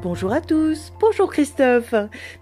Bonjour à tous, bonjour Christophe.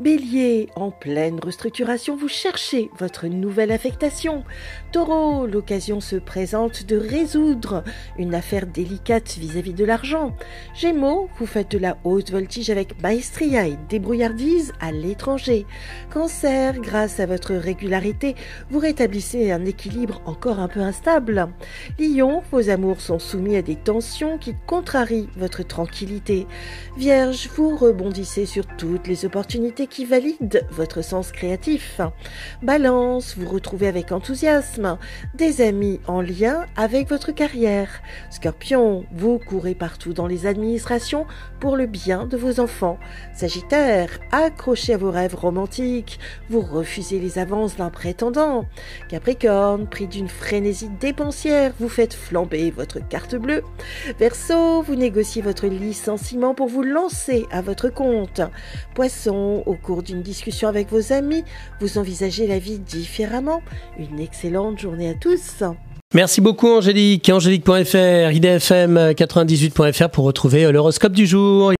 Bélier, en pleine restructuration, vous cherchez votre nouvelle affectation. Taureau, l'occasion se présente de résoudre une affaire délicate vis-à-vis de l'argent. Gémeaux, vous faites de la haute voltige avec maestria et débrouillardise à l'étranger. Cancer, grâce à votre régularité, vous rétablissez un équilibre encore un peu instable. Lion, vos amours sont soumis à des tensions qui contrarient votre tranquillité. Vierge, vous rebondissez sur toutes les opportunités qui valident votre sens créatif. Balance, vous retrouvez avec enthousiasme des amis en lien avec votre carrière. Scorpion, vous courez partout dans les administrations pour le bien de vos enfants. Sagittaire, accrochez à vos rêves romantiques, vous refusez les avances d'un prétendant. Capricorne, pris d'une frénésie dépensière, vous faites flamber votre carte bleue. Verseau, vous négociez votre licenciement pour vous lancer à votre compte. Poisson, au cours d'une discussion avec vos amis, vous envisagez la vie différemment. Une excellente journée à tous. Merci beaucoup Angélique. Angélique.fr, idfm98.fr pour retrouver l'horoscope du jour.